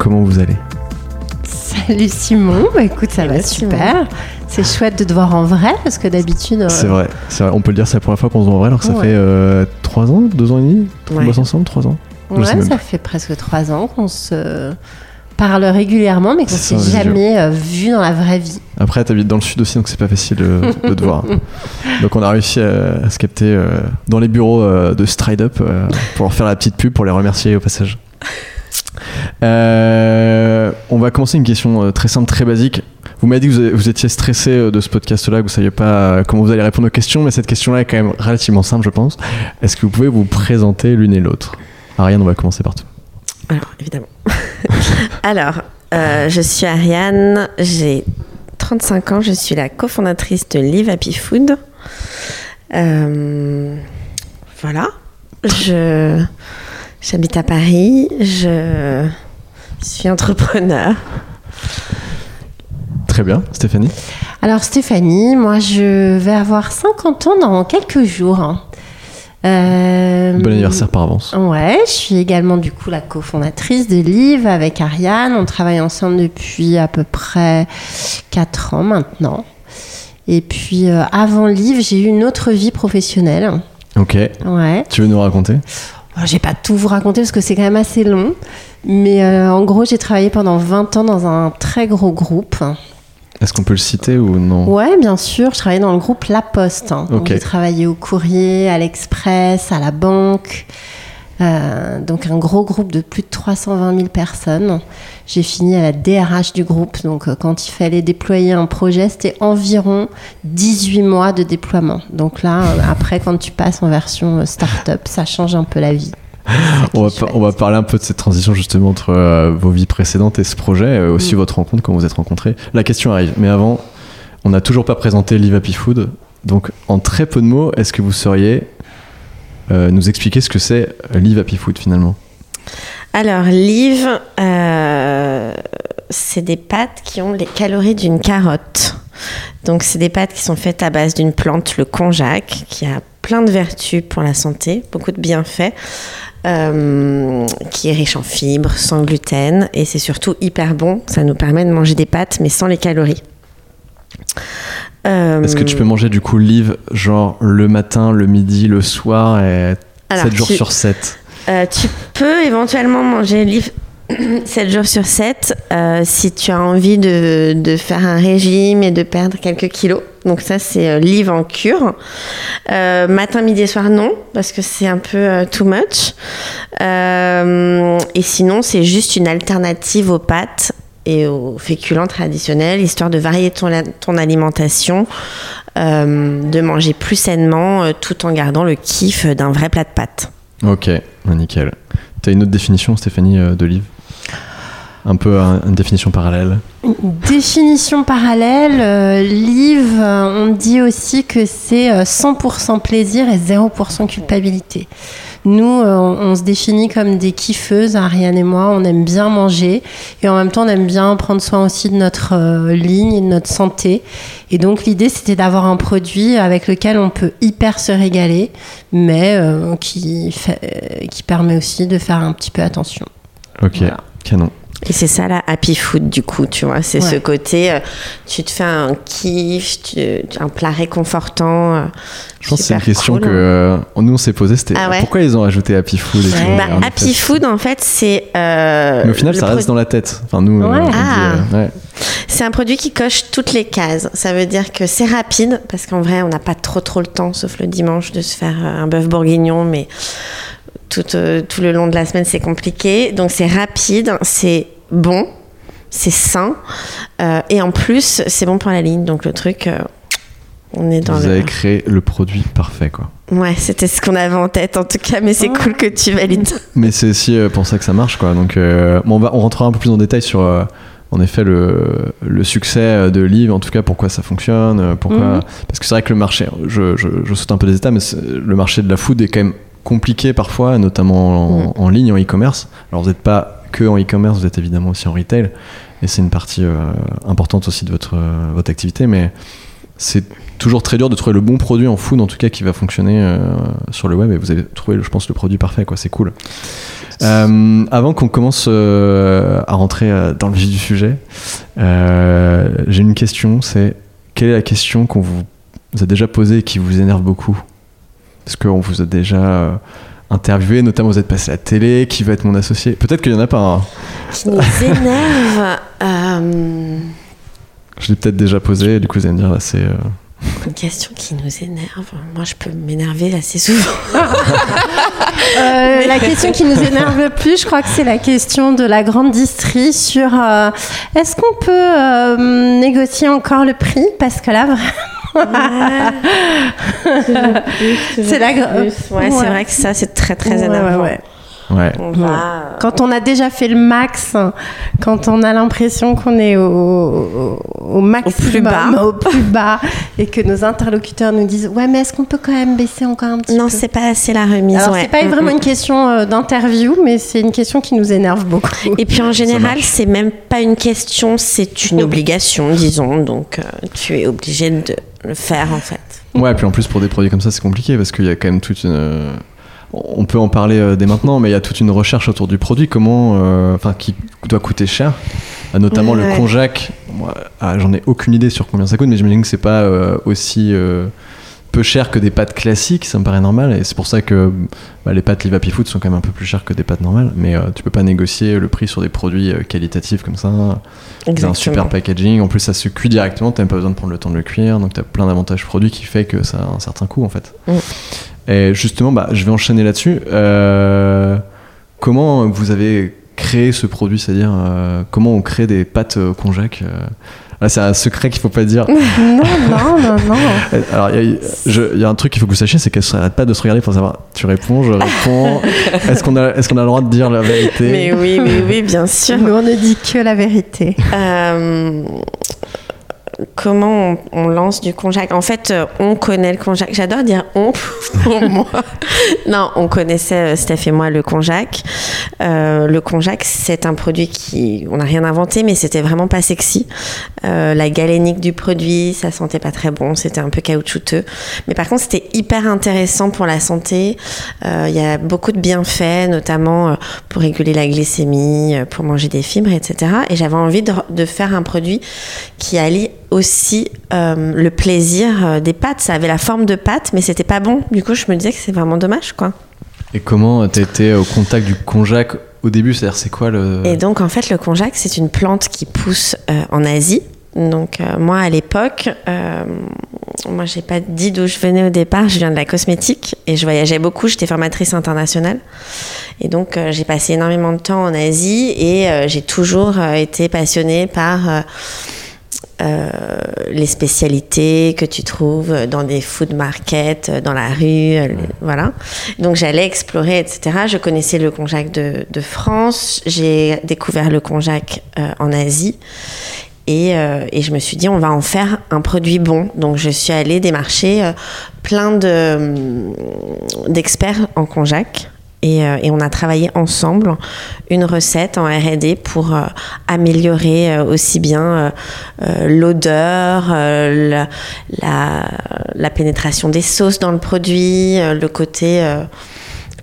Comment vous allez Salut Simon, bah écoute ça va super. C'est chouette de te voir en vrai parce que d'habitude. C'est vrai, c'est vrai, on peut le dire, c'est la première fois qu'on se voit en vrai alors que ça Ouais. fait 3 ans, 2 ans et demi qu'on Ouais. bosse ensemble, 3 ans Je Ouais, même ça fait presque trois ans qu'on se parle régulièrement, mais qu'on s'est jamais euh, vu dans la vraie vie. Après, t'habites dans le sud aussi, donc c'est pas facile euh, de te voir. Donc on a réussi à, à se capter euh, dans les bureaux euh, de Stride Up euh, pour leur faire la petite pub, pour les remercier au passage. Euh, on va commencer une question euh, très simple, très basique. Vous m'avez dit que vous, étiez stressé euh, de ce podcast-là, que vous saviez pas comment vous allez répondre aux questions, mais cette question-là est quand même relativement simple, je pense. Est-ce que vous pouvez vous présenter l'une et l'autre? Ariane, on va commencer par toi. Alors, évidemment. Alors, je suis Ariane, j'ai 35 ans, je suis la cofondatrice de Live Happy Food. Voilà. Je, j'habite à Paris, je suis entrepreneur. Très bien, Stéphanie. Alors Stéphanie, moi je vais avoir 50 ans dans quelques jours. Euh, Bon anniversaire par avance. Ouais, je suis également du coup la cofondatrice de Live avec Ariane. On travaille ensemble depuis à peu près 4 ans maintenant. Et puis euh, avant Live, j'ai eu une autre vie professionnelle. Ok, Ouais. tu veux nous raconter? Je vais pas tout vous raconter parce que c'est quand même assez long. Mais euh, en gros, j'ai travaillé pendant 20 ans dans un très gros groupe. Est-ce qu'on peut le citer ou non? Ouais, bien sûr. Je travaillais dans le groupe La Poste. hein. Donc, Ok. J'ai travaillé au courrier, à l'Express, à la banque. Euh, donc un gros groupe de plus de 320 000 personnes. J'ai fini à la DRH du groupe. Donc euh, quand il fallait déployer un projet, c'était environ 18 mois de déploiement. Donc là, euh, après, quand tu passes en version start-up, ça change un peu la vie. on va, on parler un peu de cette transition justement entre euh, vos vies précédentes et ce projet, euh, aussi Mm. votre rencontre, comment vous êtes rencontrés. La question arrive, mais avant, on n'a toujours pas présenté Live Happy Food. Donc en très peu de mots, est-ce que vous sauriez euh, nous expliquer ce que c'est euh, Live Happy Food finalement Alors, Live, euh, c'est des pâtes qui ont les calories d'une carotte. Donc, c'est des pâtes qui sont faites à base d'une plante, le konjac, qui a plein de vertus pour la santé, beaucoup de bienfaits, euh, qui est riche en fibres, sans gluten, et c'est surtout hyper bon. Ça nous permet de manger des pâtes, mais sans les calories. Euh, Est-ce que tu peux manger du coup Live genre le matin, le midi, le soir et alors, 7 jours tu- sur 7 Euh, tu peux éventuellement manger livre 7 jours sur 7 euh, si tu as envie de, de faire un régime et de perdre quelques kilos. Donc ça, c'est euh, livre en cure. Euh, matin, midi et soir, non, parce que c'est un peu euh, too much. Euh, et sinon, c'est juste une alternative aux pâtes et aux féculents traditionnels, histoire de varier ton, ton alimentation, euh, de manger plus sainement, euh, tout en gardant le kiff d'un vrai plat de pâtes. Ok, bah, nickel. T'as une autre définition Stéphanie euh, de Live Un peu un- une définition parallèle? Définition parallèle, euh, Live, on dit aussi que c'est euh, 100% plaisir et 0% culpabilité. Nous, euh, on, on se définit comme des kiffeuses, Ariane et moi, on aime bien manger et en même temps on aime bien prendre soin aussi de notre euh, ligne et de notre santé. Et donc l'idée c'était d'avoir un produit avec lequel on peut hyper se régaler, mais euh, qui, fait- euh, qui permet aussi de faire un petit peu attention. Ok, Voilà. canon. Et c'est ça la happy food du coup, tu vois. C'est Ouais. ce côté, euh, tu te fais un kiff, tu- un plat réconfortant. euh, Je pense que c'est une question cool. que euh, nous on s'est posé. C'était Ah ouais pourquoi ils ont ajouté Happy Food et Ouais. Bah, happy fait, food en fait c'est. euh, Mais au final, ça reste dans la tête. Enfin, nous, euh, Ouais. on dit, Ah. euh, ouais. C'est un produit qui coche toutes les cases. Ça veut dire que c'est rapide, parce qu'en vrai, on n'a pas trop trop le temps, sauf le dimanche, de se faire un bœuf bourguignon, mais tout, euh, tout le long de la semaine, c'est compliqué. Donc c'est rapide, c'est bon, c'est sain, euh, et en plus, c'est bon pour la ligne. Donc le truc, euh, on est dans Vous le. avez créé le produit parfait, quoi. Ouais, c'était ce qu'on avait en tête en tout cas, mais c'est cool que tu valides. Mais c'est aussi pour ça que ça marche, quoi. Donc, euh, bon, on, va, on rentrera un peu plus en détail sur, en effet, le, le succès de Live, en tout cas, pourquoi ça fonctionne, pourquoi. Mhm. Parce que c'est vrai que le marché, je, je, je saute un peu des états, mais le marché de la food est quand même compliqué parfois, notamment en, en ligne, en e-commerce. Alors, vous n'êtes pas que en e-commerce, vous êtes évidemment aussi en retail, et c'est une partie euh, importante aussi de votre, euh, votre activité, mais c'est toujours très dur de trouver le bon produit en food en tout cas qui va fonctionner euh, sur le web. Et vous avez trouvé je pense le produit parfait quoi. C'est cool. Avant qu'on commence à rentrer dans le vif du sujet j'ai une question. C'est quelle est la question qu'on vous, vous a déjà posée et qui vous énerve beaucoup? Parce qu'on vous a déjà euh, interviewé notamment vous êtes passé à la télé qui va être mon associé peut-être qu'il y en a pas hein. Qui nous énerve. euh, je l'ai peut-être déjà posé et du coup vous allez me dire là c'est euh, Une question qui nous énerve. Moi, je peux m'énerver assez souvent. Euh, la question qui nous énerve le plus, je crois que c'est la question de la grande distrie sur euh, est-ce qu'on peut euh, négocier encore le prix? Parce que là, vraiment, c'est la gra- Ouais, c'est vrai que ça, c'est très, très Ouais, énervant. ouais, ouais. ouais On va, Quand on a déjà fait le max, quand on a l'impression qu'on est au, au, au maximum, plus bas. au plus bas, et que nos interlocuteurs nous disent ouais, mais est-ce qu'on peut quand même baisser encore un petit Non, peu c'est pas assez la remise. Alors ouais. c'est pas Mm, vraiment mm. une question euh, d'interview, mais c'est une question qui nous énerve beaucoup. Et puis en général, c'est même pas une question, c'est une obligation, disons. Donc euh, tu es obligé de le faire en fait. Ouais, puis en plus pour des produits comme ça, c'est compliqué parce qu'il y a quand même toute une. euh, On peut en parler euh, dès maintenant, mais il y a toute une recherche autour du produit, comment, euh, enfin, qui doit coûter cher. Notamment Ouais, le ouais. konjac. Moi, ah, J'en ai aucune idée sur combien ça coûte, mais j'imagine que c'est pas euh, aussi euh, peu cher que des pâtes classiques. Ça me paraît normal, et c'est pour ça que bah, les pâtes Live Happy Food sont quand même un peu plus chères que des pâtes normales. Mais euh, tu peux pas négocier le prix sur des produits euh, qualitatifs comme ça. C'est un super packaging. En plus, ça se cuit directement. T'as même pas besoin de prendre le temps de le cuire. Donc, t'as plein d'avantages produits qui fait que ça a un certain coût, en fait. Mm. Et justement, bah, je vais enchaîner là-dessus. Euh, comment vous avez créé ce produit? C'est-à-dire, euh, comment on crée des pâtes konjac Là, c'est un secret qu'il faut pas dire. non, non, non, non. Euh, Alors, il y, a- y un truc qu'il faut que vous sachiez, c'est qu'elle s'arrête pas de se regarder pour savoir. Tu réponds, je réponds. Est-ce qu'on a, est-ce qu'on a le droit de dire la vérité? Mais oui, oui, oui, bien sûr. Nous, on ne dit que la vérité. Euh, comment on, lance du konjac En fait, euh, on connaît le konjac. J'adore dire on pour moi. Non, on connaissait, euh, Steph et moi, le konjac. Euh, le konjac, c'est un produit qui, on n'a rien inventé, mais c'était vraiment pas sexy. La galénique du produit, ça sentait pas très bon, c'était un peu caoutchouteux. Mais par contre, c'était hyper intéressant pour la santé. Il y a beaucoup de bienfaits, notamment pour réguler la glycémie, pour manger des fibres, etc. Et j'avais envie de faire un produit qui allie aussi euh, le plaisir euh, des pâtes. Ça avait la forme de pâte, mais c'était pas bon. Du coup, je me disais que c'est vraiment dommage, quoi. Et comment été au contact du konjac au début? C'est-à-dire, c'est quoi le. Et donc, en fait, le konjac, c'est une plante qui pousse euh, en Asie. Donc, euh, moi, à l'époque, euh, moi, j'ai pas dit d'où je venais au départ. Je viens de la cosmétique et je voyageais beaucoup. J'étais formatrice internationale. Et donc, euh, j'ai passé énormément de temps en Asie et j'ai toujours été passionnée par. Euh, les spécialités que tu trouves dans des food markets, euh, dans la rue, euh, voilà. Donc j'allais explorer, etc. Je connaissais le konjac de, de France, j'ai découvert le konjac en Asie. Et, euh, et je me suis dit, on va en faire un produit bon. Donc, je suis allée démarcher euh, plein de, hum, d'experts en konjac. Et, euh, et on a travaillé ensemble une recette en R&D pour euh, améliorer euh, aussi bien l'odeur, la, la, la pénétration des sauces dans le produit, le côté,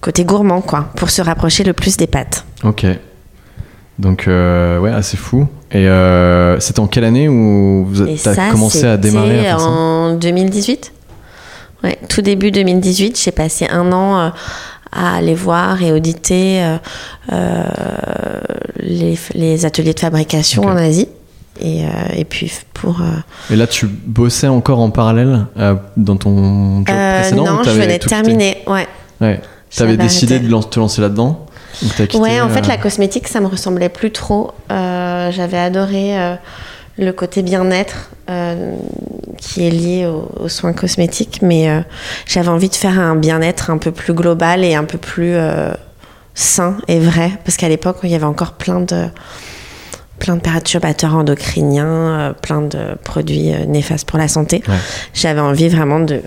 côté gourmand, quoi, pour se rapprocher le plus des pâtes. Ok. Donc, ouais, assez fou. Et c'était en quelle année où vous Et as ça, commencé à démarrer à faire ça? en 2018. Ouais, tout début 2018, j'ai passé un an à aller voir et auditer euh, euh, les, les ateliers de fabrication en Asie. Et, euh, et puis pour... euh, Et là, tu bossais encore en parallèle euh, dans ton job précédent non, je venais de terminer. Ouais. Ouais. T'avais J'avais décidé arrêté. de te lancer là-dedans quitté, Ouais, en fait, la cosmétique, ça me ressemblait plus trop. J'avais adoré le côté bien-être qui est lié aux, aux soins cosmétiques, mais euh, j'avais envie de faire un bien-être un peu plus global et un peu plus euh, sain et vrai, parce qu'à l'époque, il y avait encore plein de plein de perturbateurs endocriniens, euh, plein de produits néfastes pour la santé. Ouais. J'avais envie vraiment de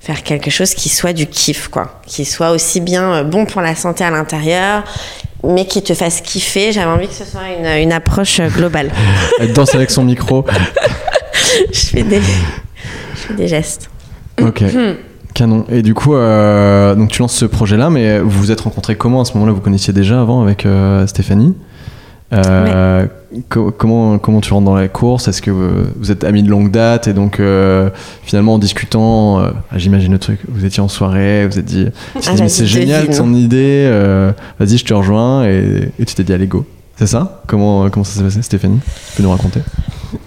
faire quelque chose qui soit du kiff, quoi. Qui soit aussi bien bon pour la santé à l'intérieur, mais qui te fasse kiffer. J'avais envie que ce soit une, une approche globale. Elle danse avec son micro. je, fais des, je fais des gestes. Ok. Canon. Et du coup, euh, donc tu lances ce projet-là, mais vous vous êtes rencontrés comment à ce moment-là? Vous connaissiez déjà avant avec euh, Stéphanie? Euh, co- comment, comment tu rentres dans la course? Est-ce que vous, êtes amis de longue date? Et donc finalement en discutant, ah, j'imagine le truc, vous étiez en soirée, vous vous êtes dit, Ah, dit, c'est génial ton idée, vas-y je te rejoins. Et, et tu t'es dit allez go. C'est ça? Comment, comment ça s'est passé Stéphanie? Tu peux nous raconter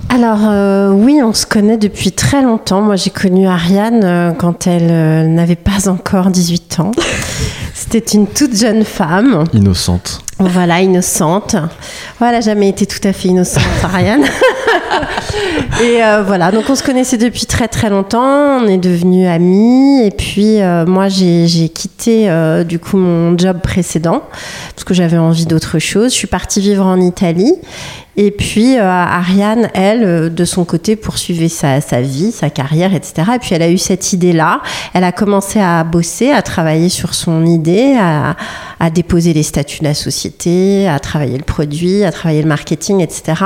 Alors euh, oui, on se connaît depuis très longtemps. Moi, j'ai connu Ariane euh, quand elle euh, n'avait pas encore 18 ans. C'était une toute jeune femme, Innocente. voilà, innocente. Voilà, jamais été tout à fait innocente, Ariane. et voilà, donc on se connaissait depuis très très longtemps. On est devenus amis. Et puis moi, j'ai quitté du coup mon job précédent parce que j'avais envie d'autre chose. Je suis partie vivre en Italie. Et puis euh, Ariane, elle, euh, de son côté, poursuivait sa, vie, sa carrière, etc. Et puis elle a eu cette idée-là. Elle a commencé à bosser, à travailler sur son idée, à, à déposer les statuts de la société, à travailler le produit, à travailler le marketing, etc.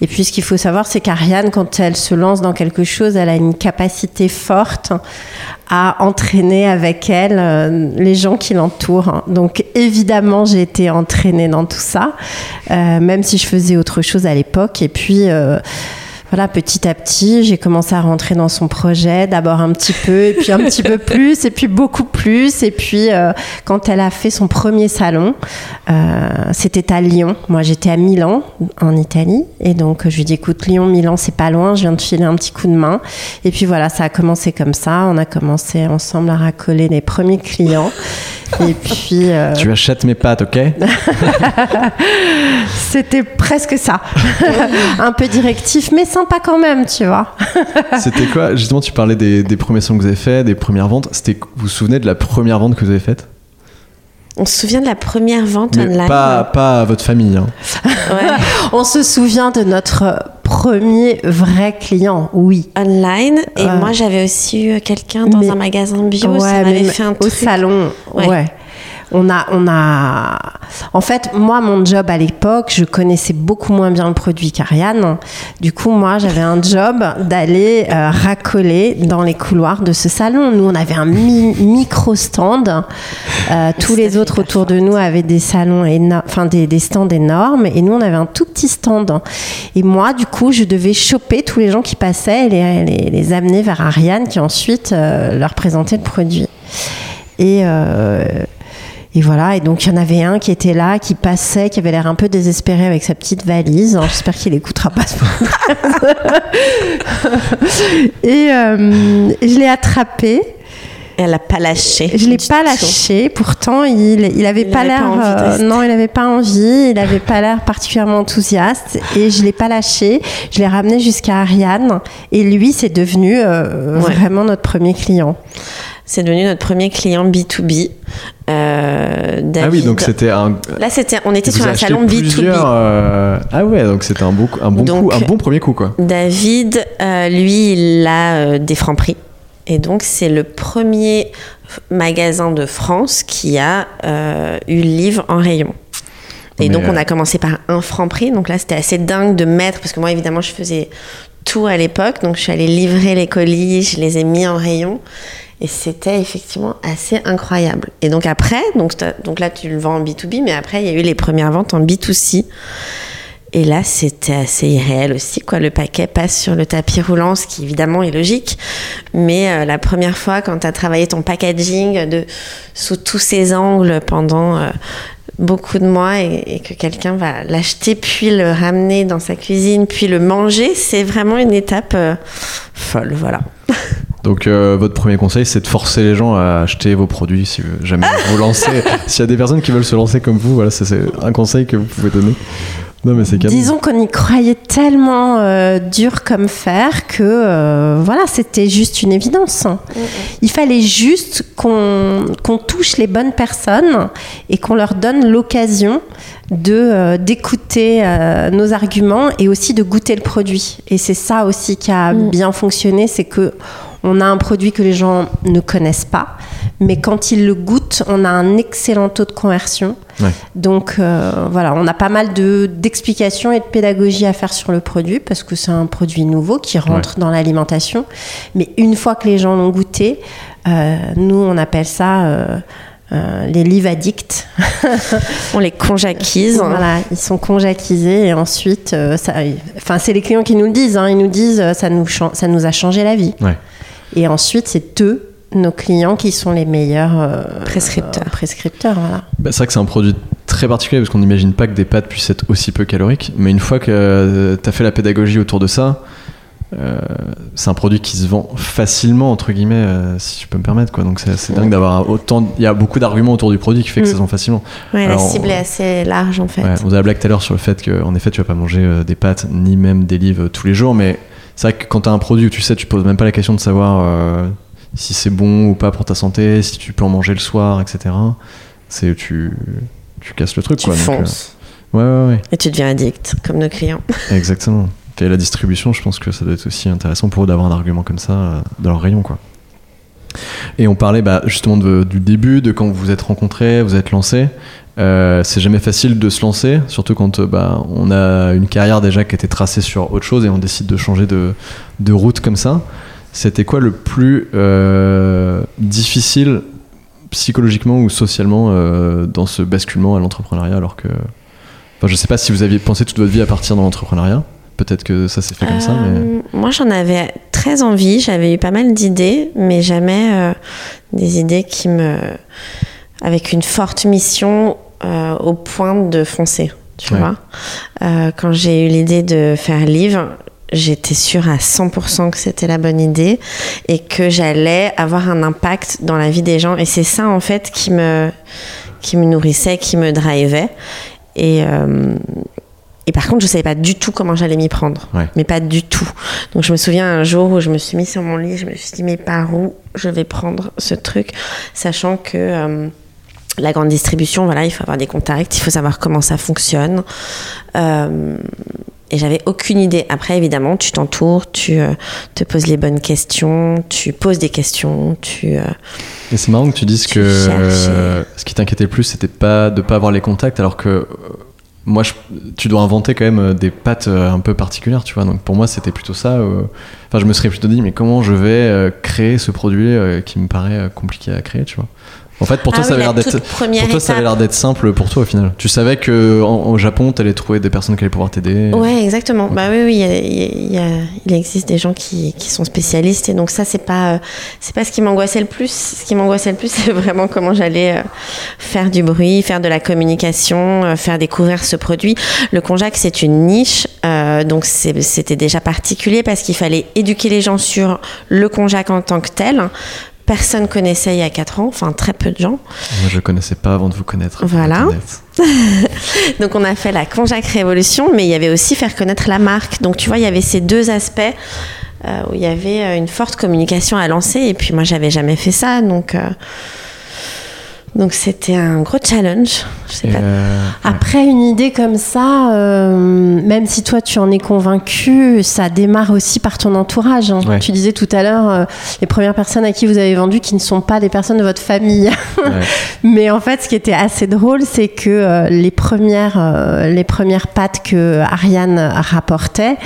Et puis ce qu'il faut savoir, c'est qu'Ariane, quand elle se lance dans quelque chose, elle a une capacité forte à entraîner avec elle euh, les gens qui l'entourent. Donc évidemment, j'ai été entraînée dans tout ça, euh, même si je faisais autre chose à l'époque. Et puis euh, voilà, petit à petit, j'ai commencé à rentrer dans son projet, d'abord un petit peu, et puis un petit peu plus, et puis beaucoup plus. Et puis, euh, quand elle a fait son premier salon, euh, c'était à Lyon. Moi, j'étais à Milan, en Italie. Et donc, je lui dis, écoute, Lyon, Milan, c'est pas loin, je viens de filer un petit coup de main. Et puis voilà, ça a commencé comme ça. On a commencé ensemble à racoler les premiers clients. Et puis, euh, Tu achètes mes pâtes, ok? C'était presque ça. un peu directif, mais sympa quand même, tu vois. C'était quoi Justement, tu parlais des, des premiers sons que vous avez faits, des premières ventes. C'était, vous vous souvenez de la première vente que vous avez faite? On se souvient de la première vente Mais online. pas, pas à votre famille. hein. Ouais. On se souvient de notre premier vrai client, oui. online. Et Ouais. moi, j'avais aussi eu quelqu'un dans Mais- un magasin bio. Ouais, ça mais m'avait fait un au truc. salon, ouais. Ouais. On a, on a. En fait, moi, mon job à l'époque, je connaissais beaucoup moins bien le produit qu'Ariane. Du coup, moi, j'avais un job d'aller euh, racoler dans les couloirs de ce salon. Nous, on avait un mi- micro stand. Euh, tous les autres autour de nous avaient des salons enfin des, des stands énormes, et nous, on avait un tout petit stand. Et moi, du coup, je devais choper tous les gens qui passaient et les, les, les amener vers Ariane, qui ensuite euh, leur présentait le produit. Et, euh, et voilà, et donc il y en avait un qui était là, qui passait, qui avait l'air un peu désespéré avec sa petite valise. Alors, J'espère qu'il écoutera pas ce. Et euh, je l'ai attrapé. Elle a pas lâché. Je l'ai pas lâché. Pourtant, il, il avait Il pas l'air. euh, non, il avait pas envie. Il avait pas l'air particulièrement enthousiaste. Et je l'ai pas lâché. Je l'ai ramené jusqu'à Ariane. Et lui, c'est devenu euh, Ouais. vraiment notre premier client. C'est devenu notre premier client B2B. Euh, Ah oui, David. donc c'était un. Là, c'était, on était vous sur un salon acheté B2B. plusieurs, euh, Ah ouais, donc c'était un bon, un bon Donc- coup, un bon premier coup quoi. David, euh, lui, il a euh, des francs prix. Et donc, c'est le premier magasin de France qui a eu le livre en rayon. Et Mais, donc, on a commencé par un franc prix. Donc là, c'était assez dingue de mettre, parce que moi, évidemment, je faisais tout à l'époque. Donc, je suis allée livrer les colis, je les ai mis en rayon. Et c'était effectivement assez incroyable. Et donc après, donc, donc là tu le vends en B2B, mais après il y a eu les premières ventes en B2C. Et là, c'était assez irréel aussi, quoi. Le paquet passe sur le tapis roulant, ce qui évidemment est logique. Mais euh, la première fois, quand tu as travaillé ton packaging de, sous tous ses angles pendant euh, beaucoup de mois et, que quelqu'un va l'acheter, puis le ramener dans sa cuisine, puis le manger, c'est vraiment une étape euh, folle, voilà. Donc votre premier conseil, c'est de forcer les gens à acheter vos produits si jamais vous lancez. S'il y a des personnes qui veulent se lancer comme vous, voilà, c'est un conseil que vous pouvez donner. Disons qu'on y croyait tellement euh, dur comme fer que euh, voilà, c'était juste une évidence. Il fallait juste qu'on touche les bonnes personnes et qu'on leur donne l'occasion de euh, d'écouter nos arguments et aussi de goûter le produit. Et c'est ça aussi qui a mm. bien fonctionné, c'est que on a un produit que les gens ne connaissent pas, mais quand ils le goûtent, on a un excellent taux de conversion. Donc euh, voilà, on a pas mal d'explications et de pédagogie à faire sur le produit parce que c'est un produit nouveau qui rentre dans l'alimentation. Mais une fois que les gens l'ont goûté, euh, nous on appelle ça euh, les livres addicts. on les conjaquise. Voilà, ils sont conjaquisés et ensuite, enfin c'est les clients qui nous le disent. Hein. ils nous disent ça nous ça nous a changé la vie. Et ensuite c'est eux nos clients qui sont les meilleurs euh, prescripteurs. prescripteurs voilà. Bah, c'est vrai que c'est un produit très particulier parce qu'on n'imagine pas que des pâtes puissent être aussi peu caloriques. Mais une fois que euh, tu as fait la pédagogie autour de ça, euh, c'est un produit qui se vend facilement, entre guillemets, si je peux me permettre. Quoi. Donc c'est dingue d'avoir autant. Il y a beaucoup d'arguments autour du produit qui fait que ça se vend facilement. Ouais, la cible est assez large en fait. on a la blague tout à l'heure sur le fait qu'en effet, tu vas pas manger des pâtes ni même des livres tous les jours. Mais c'est vrai que quand tu as un produit où tu sais, tu poses même pas la question de savoir si c'est bon ou pas pour ta santé, si tu peux en manger le soir, etc. C'est tu, tu casses le truc. Tu quoi, fonces. ouais, ouais, ouais. Et tu deviens addict, comme nos clients. Exactement. Et la distribution, je pense que ça doit être aussi intéressant pour eux d'avoir un argument comme ça euh, dans leur rayon, quoi. Et on parlait bah, justement du début, de quand vous vous êtes rencontrés, vous êtes lancés. Euh, c'est jamais facile de se lancer, surtout quand euh, bah, on a une carrière déjà qui était tracée sur autre chose et on décide de changer de, route comme ça. C'était quoi le plus euh, difficile psychologiquement ou socialement dans ce basculement à l'entrepreneuriat alors que enfin, je sais pas si vous aviez pensé toute votre vie à partir dans l'entrepreneuriat peut-être que ça s'est fait comme ça moi j'en avais très envie j'avais eu pas mal d'idées mais jamais des idées qui me avec une forte mission au point de foncer tu vois quand j'ai eu l'idée de faire livre j'étais sûre à 100% que c'était la bonne idée et que j'allais avoir un impact dans la vie des gens. Et c'est ça, en fait, qui me, qui me nourrissait, qui me drivait. Et, euh, et par contre, je savais pas du tout comment j'allais m'y prendre. Mais pas du tout. Donc, je me souviens un jour où je me suis mis sur mon lit, je me suis dit, mais par où je vais prendre ce truc? Sachant que. Euh, la grande distribution, voilà, il faut avoir des contacts, il faut savoir comment ça fonctionne. Euh, et j'avais aucune idée. Après, évidemment, tu t'entoures, tu euh, te poses les bonnes questions, tu poses des questions, tu. Euh, et c'est marrant que tu dises que euh, ce qui t'inquiétait le plus, c'était pas de pas avoir les contacts, alors que moi, tu dois inventer quand même des pattes un peu particulières, tu vois. Donc pour moi, c'était plutôt ça. Enfin, je me serais plutôt dit, mais comment je vais créer ce produit qui me paraît compliqué à créer, tu vois. En fait, pour toi, ah ça avait l'air d'être, pour toi, ça avait l'air d'être simple pour toi au final. Tu savais que en, au Japon, tu allais trouver des personnes qui allaient pouvoir t'aider. Ouais, exactement. Bah oui, oui, il, existe des gens qui, qui, sont spécialistes et donc ça, c'est pas, c'est pas ce qui m'angoissait le plus. Ce qui m'angoissait le plus, c'est vraiment comment j'allais euh, faire du bruit, faire de la communication, euh, faire découvrir ce produit. Le konjac, c'est une niche, euh, donc c'était déjà particulier parce qu'il fallait éduquer les gens sur le konjac en tant que tel personne connaissait il y a 4 ans, enfin très peu de gens. Moi, je ne connaissais pas avant de vous connaître. Voilà. Donc, on a fait la Conjac Révolution, mais il y avait aussi faire connaître la marque. Donc, tu vois, il y avait ces deux aspects euh, où il y avait euh, une forte communication à lancer. Et puis, moi, j'avais jamais fait ça. Donc, euh, Donc c'était un gros challenge. Je sais Et, pas. euh, Après une idée comme ça, euh, même si toi tu en es convaincu, ça démarre aussi par ton entourage. hein. Ouais. Tu disais tout à l'heure, euh, les premières personnes à qui vous avez vendu qui ne sont pas des personnes de votre famille. ouais. Mais en fait, ce qui était assez drôle, c'est que les premières, les premières pâtes que Ariane rapportait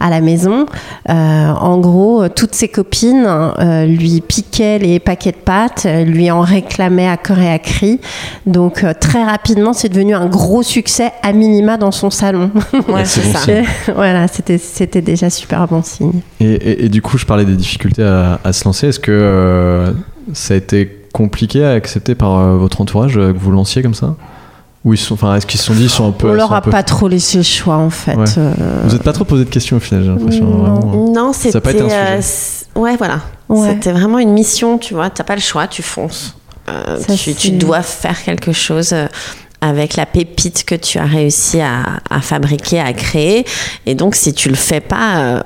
à la maison, en gros, toutes ses copines lui piquaient les paquets de pâtes, lui en réclamaient à corps et à cri. Donc euh, très rapidement, c'est devenu un gros succès à minima dans son salon. Ouais, c'est c'est bon ça. signe. voilà, c'était c'était déjà super bon signe. Et, et- et du coup, je parlais des difficultés à, à se lancer. Est-ce que euh, ça a été compliqué à accepter par euh, votre entourage euh, que vous lanciez comme ça? Ou ils sont, enfin, est-ce qu'ils se sont dit, ils sont un peu. On leur a peu- pas trop laissé le choix en fait. Ouais. Euh, Vous n'êtes pas trop posé de questions au final, j'ai l'impression. Non. vraiment. Non, Ça pas été un sujet. ouais, voilà. Ouais. C'était vraiment une mission, tu vois. T'as pas le choix, tu fonces. Euh, Ça, tu, dois faire quelque chose euh, avec la pépite que tu as réussi à, à fabriquer, à créer. Et donc, si tu le fais pas, euh,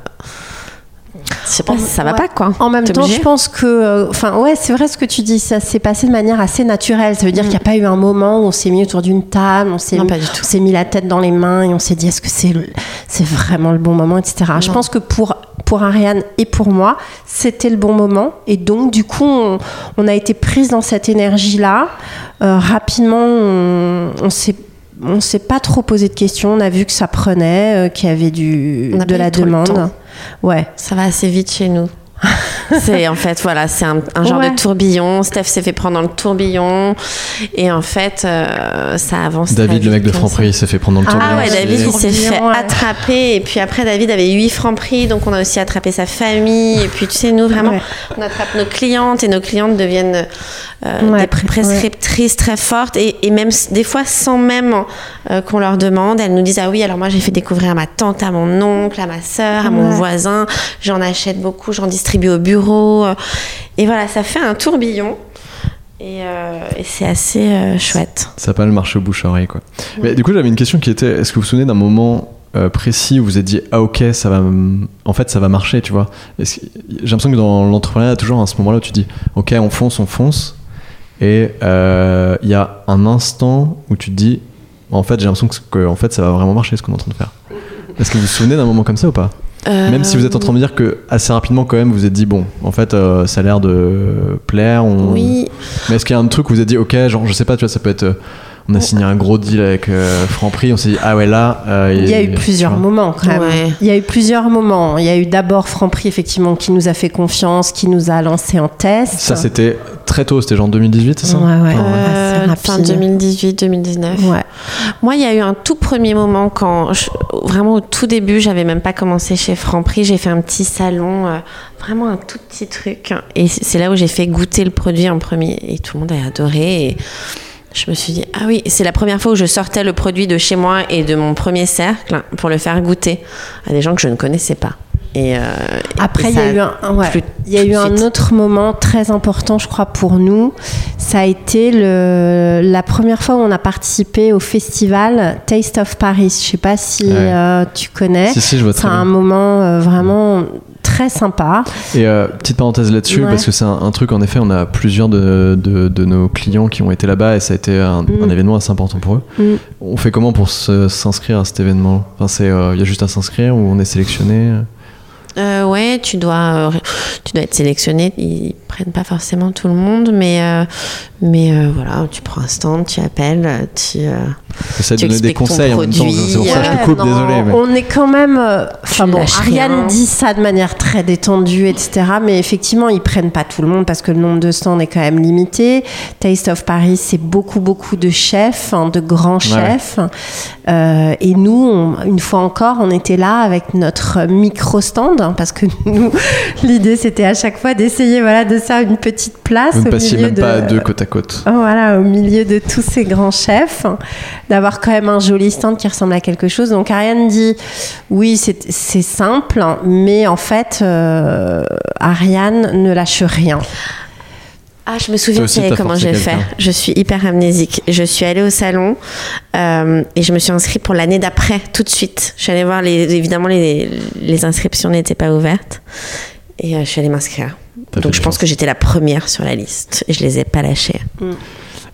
je En- ça va ouais. pas quoi. En même temps, obligé. je pense que, euh, enfin, ouais, c'est vrai ce que tu dis. Ça s'est passé de manière assez naturelle. Ça veut dire Mm. qu'il n'y a pas eu un moment où on s'est mis autour d'une table, on s'est mis, la tête dans les mains et on s'est dit est-ce que c'est c'est vraiment le bon moment, etc. Je pense que pour pour Ariane et pour moi, c'était le bon moment. Et donc, du coup, on, on a été prise dans cette énergie-là. Euh, rapidement, on, on s'est on s'est pas trop posé de questions. On a vu que ça prenait, euh, qu'il y avait du de la demande. Ouais. Ça va assez vite chez nous. C'est en fait voilà c'est un, un genre Ouais. de tourbillon Steph s'est fait prendre dans le tourbillon et en fait euh, ça avance David, le mec de. Franprix, il s'est fait prendre dans le tour. Ah ouais, David, il s'est tourbillon, fait ouais. attraper. Et puis après, David avait 8 francs prix. Donc, on a aussi attrapé sa famille. Et puis, tu sais, nous, vraiment, Ouais. on attrape nos clientes. Et nos clientes deviennent euh, Ouais, des prescriptrices très fortes. Et, et même, des fois, sans même euh, qu'on leur demande, elles nous disent Ah oui, alors moi, j'ai fait découvrir à ma tante, à mon oncle, à ma sœur, à mon voisin. J'en achète beaucoup, j'en distribue au bureau. Et voilà, ça fait un tourbillon. Et, euh, et c'est assez euh, chouette. Ça pas le marché au bouche-oreille, quoi. Mais du coup, j'avais une question qui était est-ce que vous vous souvenez d'un moment euh, précis où vous vous êtes dit ah ok ça va en fait ça va marcher tu vois? J'ai l'impression que dans l'entrepreneuriat il y a toujours à ce moment là où tu dis ok on fonce on fonce et il y a un instant où tu te dis en fait j'ai l'impression que, que, en fait ça va vraiment marcher ce qu'on est en train de faire est-ce que vous vous souvenez d'un moment comme ça ou pas? Même si vous êtes en train de me dire que assez rapidement quand même vous vous êtes dit bon en fait euh, ça a l'air de plaire on... Oui, Mais est-ce qu'il y a un truc où vous avez dit, ok, genre, je sais pas, tu vois, ça peut être. On a signé un gros deal avec euh, Franprix, on s'est dit, ah ouais, là. euh, Il y a eu plusieurs moments quand même. Ouais. Il y a eu plusieurs moments. Il y a eu d'abord Franprix effectivement qui nous a fait confiance, qui nous a lancé en test. Ça, c'était très tôt, c'était genre 2018, c'est ça Ouais, ouais. Enfin, Euh, assez fin rapide. 2018-2019. Ouais. Moi, il y a eu un tout premier moment quand, je- vraiment au tout début, j'avais même pas commencé chez Franprix. J'ai fait un petit salon, euh, vraiment un tout petit truc. Et c'est c'est là où j'ai fait goûter le produit en premier. Et tout le monde a adoré. Et je me suis dit, ah oui, c'est la première fois où je sortais le produit de chez moi et de mon premier cercle pour le faire goûter à des gens que je ne connaissais pas. Et, euh, Après, il y a eu un, ouais. y a eu autre moment très important, je crois, pour nous. Ça a été le, la première fois où on a participé au festival Taste of Paris. Je sais pas si Ouais. euh, tu connais. Si, si, je vois C'est très un bien. moment euh, vraiment très sympa. Et euh, petite parenthèse là-dessus, Ouais. parce que c'est un, un truc, en effet, on a plusieurs de, de, de nos clients qui ont été là-bas et ça a été un, Mm. un événement assez important pour eux. Mm. On fait comment pour se- s'inscrire à cet événement? Enfin, c'est, il y a juste à s'inscrire ou on est sélectionné? Euh, ouais, tu dois, euh, tu dois être sélectionné. Ils prennent pas forcément tout le monde, mais, euh, mais euh, voilà, tu prends un stand, tu appelles, tu. euh, J'essaie de Tu donner des conseils en même temps, produit, c'est pour ça que je te Ouais, coupe, non, désolé. Mais... On est quand même. Enfin bon, Ariane rien. dit ça de manière très détendue, etc. Mais effectivement, ils prennent pas tout le monde parce que le nombre de stands est quand même limité. Taste of Paris, c'est beaucoup, beaucoup de chefs, hein, de grands ouais. chefs. Euh, et nous, on- une fois encore, on était là avec notre micro-stand hein, parce que nous, l'idée, c'était à chaque fois d'essayer voilà, de faire une petite place. Vous ne passiez même de- pas à deux côte à côte. Oh, Voilà, au milieu de tous ces grands chefs, d'avoir quand même un joli stand qui ressemble à quelque chose. Donc Ariane dit, oui, c'est c'est simple, mais en fait, euh, Ariane ne lâche rien. Ah, je me souviens comment j'ai fait. Je suis hyper amnésique. Je suis allée au salon euh, et je me suis inscrite pour l'année d'après, tout de suite. Je suis allée voir, les, évidemment, les, les inscriptions n'étaient pas ouvertes. Et euh, je suis allée m'inscrire. Donc je pense chance. que j'étais la première sur la liste et je les ai pas lâchées.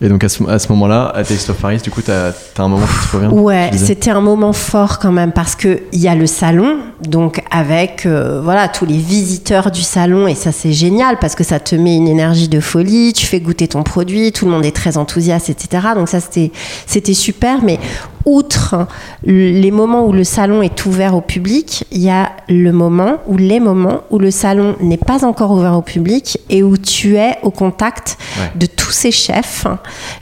Et donc à ce, à ce moment-là, à Taste of Paris, du coup, t'as as un moment qui te revient Ouais, c'était un moment fort quand même parce que il y a le salon, donc avec euh, voilà tous les visiteurs du salon et ça c'est génial parce que ça te met une énergie de folie, tu fais goûter ton produit, tout le monde est très enthousiaste, etc. Donc ça c'était super, mais outre les moments où le salon est ouvert au public, il y a le moment ou les moments où le salon n'est pas encore ouvert au public et où tu es au contact Ouais. de tous ces chefs.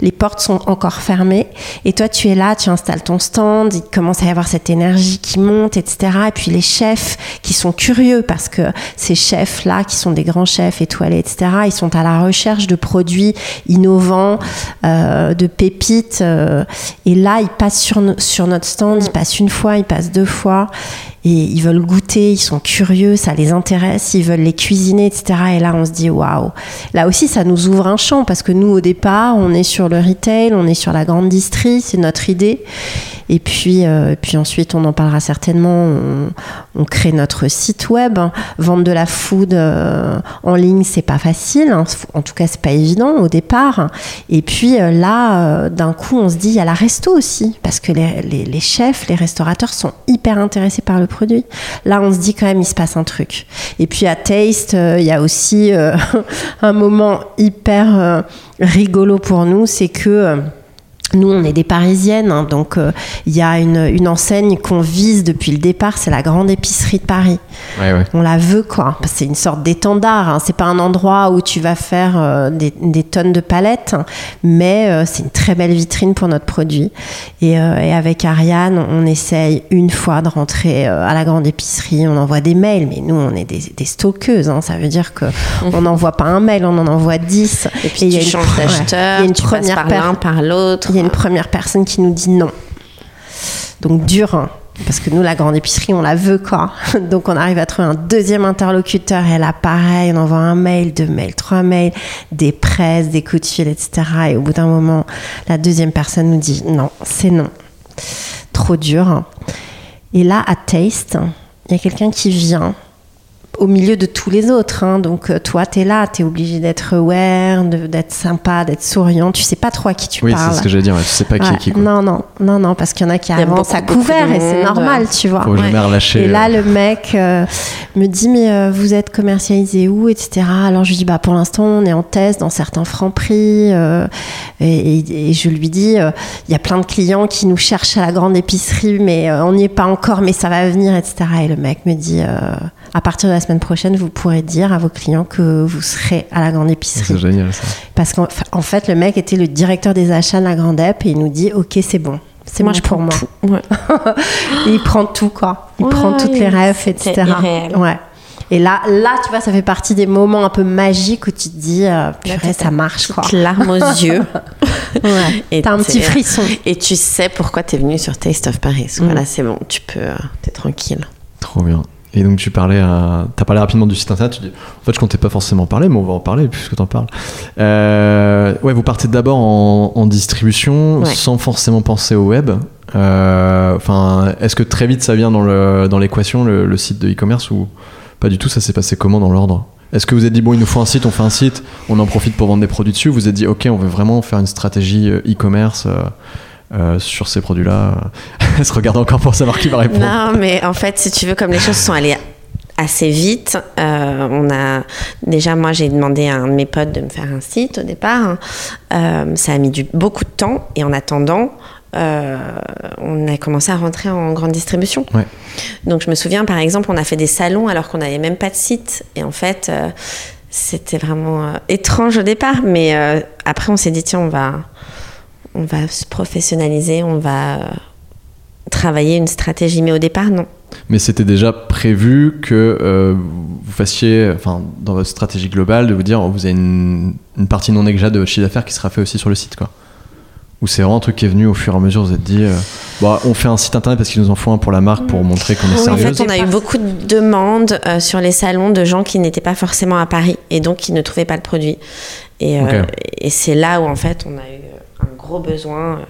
Les portes sont encore fermées et toi tu es là, tu installes ton stand, il commence à y avoir cette énergie qui monte, etc. Et puis les chefs qui sont curieux parce que ces chefs-là, qui sont des grands chefs étoilés, etc., ils sont à la recherche de produits innovants, euh, de pépites. euh, et là, ils passent sur, no- sur notre stand, ils passent une fois, ils passent deux fois. Et ils veulent goûter, ils sont curieux, ça les intéresse, ils veulent les cuisiner, etc. Et là, on se dit waouh. Là aussi, ça nous ouvre un champ parce que nous, au départ, on est sur le retail, on est sur la grande distrie, c'est notre idée. Et puis, euh, puis ensuite, on en parlera certainement. On, crée notre site web. Vendre de la food euh, en ligne, c'est pas facile. hein. En tout cas, c'est pas évident au départ. Et puis euh, là, d'un coup, on se dit, il y a la resto aussi, parce que les- les chefs, les restaurateurs sont hyper intéressés par le produit. Là, on se dit quand même, il se passe un truc. Et puis à Taste, euh, il y a aussi euh, un moment hyper euh, rigolo pour nous, c'est que nous, on est des Parisiennes, hein, donc euh, il y a une, une enseigne qu'on vise depuis le départ, c'est la grande épicerie de Paris. Ouais, ouais. On la veut, quoi. Que C'est une sorte d'étendard. Hein. C'est pas un endroit où tu vas faire euh, des, des tonnes de palettes, hein. mais euh, c'est une très belle vitrine pour notre produit. Et, euh, et avec Ariane, on essaye une fois de rentrer euh, à la grande épicerie. On envoie des mails, mais nous, on est des, des stalkeuses. hein. Ça veut dire que on n'envoie pas un mail, on en envoie 10. Et puis il y a tu une changes ouais. d'acheteur, Il y a une tu passes première par l'un, par l'autre. Une première personne qui nous dit non. Donc dur, hein, parce que nous, la grande épicerie, on la veut, quoi. Donc on arrive à trouver un deuxième interlocuteur, et là, pareil, on envoie un mail, deux mails, trois mails, des presses, des coups de fil, etc. Et au bout d'un moment, la deuxième personne nous dit non, c'est non. Trop dur. Et là, à Taste, il y a quelqu'un qui vient au milieu de tous les autres. hein. Donc euh, toi, tu es là, tu es obligé d'être aware, d'être sympa, d'être souriant. Tu sais pas trop à qui tu Oui, parles. c'est ce que j'allais dire. Tu sais pas qui est qui, quoi. Non, non, non, non, parce qu'il y en a qui avancent à couvert et c'est normal, tu vois. Faut jamais relâcher. Et là, euh, le mec euh, me dit mais euh, vous êtes commercialisé où, etc. Alors je lui dis bah pour l'instant on est en test dans certains francs prix euh, et, et- et je lui dis euh, il y a plein de clients qui nous cherchent à la grande épicerie mais euh, on n'y est pas encore mais ça va venir, etc. Et le mec me dit euh, à partir de la semaine prochaine vous pourrez dire à vos clients que vous serez à la grande épicerie. C'est génial, ça. Parce qu'en en fait, le mec était le directeur des achats de la Grande Ep et il nous dit Ok, c'est bon. C'est Moi, bon je pour prends moi. tout. Ouais. Et il prend tout, quoi. Il Ouais, prend toutes les rêves, etc. irréel. Ouais. Et là, là, tu vois, ça fait partie des moments un peu magiques où tu te dis euh, Purée, ça marche, quoi. Petite larme aux yeux. Ouais. Et T'as un t'es- petit frisson. Et tu sais pourquoi tu es venu sur Taste of Paris. Mm. Voilà, c'est bon, tu peux, euh, t'es tranquille. Trop bien. Et donc tu parlais, à... t'as parlé rapidement du site internet. Tu dis, en fait, je comptais pas forcément parler, mais on va en parler puisque t'en parles. Euh, ouais, vous partez d'abord en, en distribution, Ouais. sans forcément penser au web. Euh, Enfin, est-ce que très vite ça vient dans le dans l'équation le, le site de e-commerce ou pas du tout Ça s'est passé comment dans l'ordre? Est-ce que vous avez dit bon, il nous faut un site, on fait un site, on en profite pour vendre des produits dessus Vous êtes dit ok, on veut vraiment faire une stratégie euh, e-commerce. euh, euh, sur ces produits-là, elle se regarde encore pour savoir qui va répondre. Non, mais en fait, si tu veux, comme les choses sont allées assez vite, euh, on a déjà, moi, j'ai demandé à un de mes potes de me faire un site au départ. Euh, ça a mis du, beaucoup de temps et en attendant, euh, on a commencé à rentrer en grande distribution. Ouais. Donc, je me souviens, par exemple, on a fait des salons alors qu'on n'avait même pas de site. Et en fait, euh, c'était vraiment euh, étrange au départ, mais euh, après, on s'est dit, tiens, on va, on va se professionnaliser, on va euh, travailler une stratégie. Mais au départ, non. Mais c'était déjà prévu que euh, vous fassiez, enfin, dans votre stratégie globale, de vous dire, vous avez une, une partie non négligeable de votre chiffre d'affaires qui sera fait aussi sur le site, quoi. Ou c'est vraiment un truc qui est venu au fur et à mesure, vous êtes dit, euh, bah, on fait un site internet parce qu'il nous en faut un pour la marque pour montrer qu'on est Oui, en sérieuse. fait, on a eu beaucoup de demandes euh, sur les salons de gens qui n'étaient pas forcément à Paris et donc qui ne trouvaient pas le produit. Et, c'est là où en fait on a eu gros besoin. euh,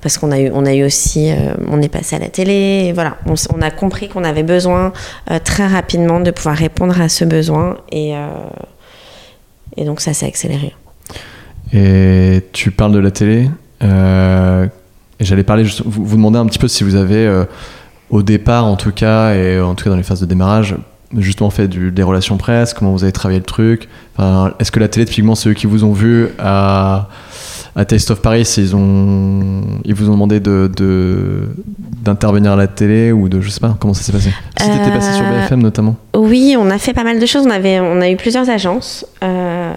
parce qu'on a eu, on a eu aussi, euh, on est passé à la télé, voilà, on, a compris qu'on avait besoin euh, très rapidement de pouvoir répondre à ce besoin et, et donc ça s'est accéléré. Et tu parles de la télé. j'allais parler, juste- vous, vous demander un petit peu si vous avez, au départ en tout cas, et en tout cas dans les phases de démarrage, justement fait des relations presse, comment vous avez travaillé le truc. Est-ce que la télé, typiquement, c'est eux qui vous ont vu à, à Taste of Paris, ils, ont, ils vous ont demandé de, de- d'intervenir à la télé ou de, je sais pas, comment ça s'est passé? Si t'étais passé sur Euh, BFM notamment. Oui, on a fait pas mal de choses. On, avait, on a eu plusieurs agences. Euh,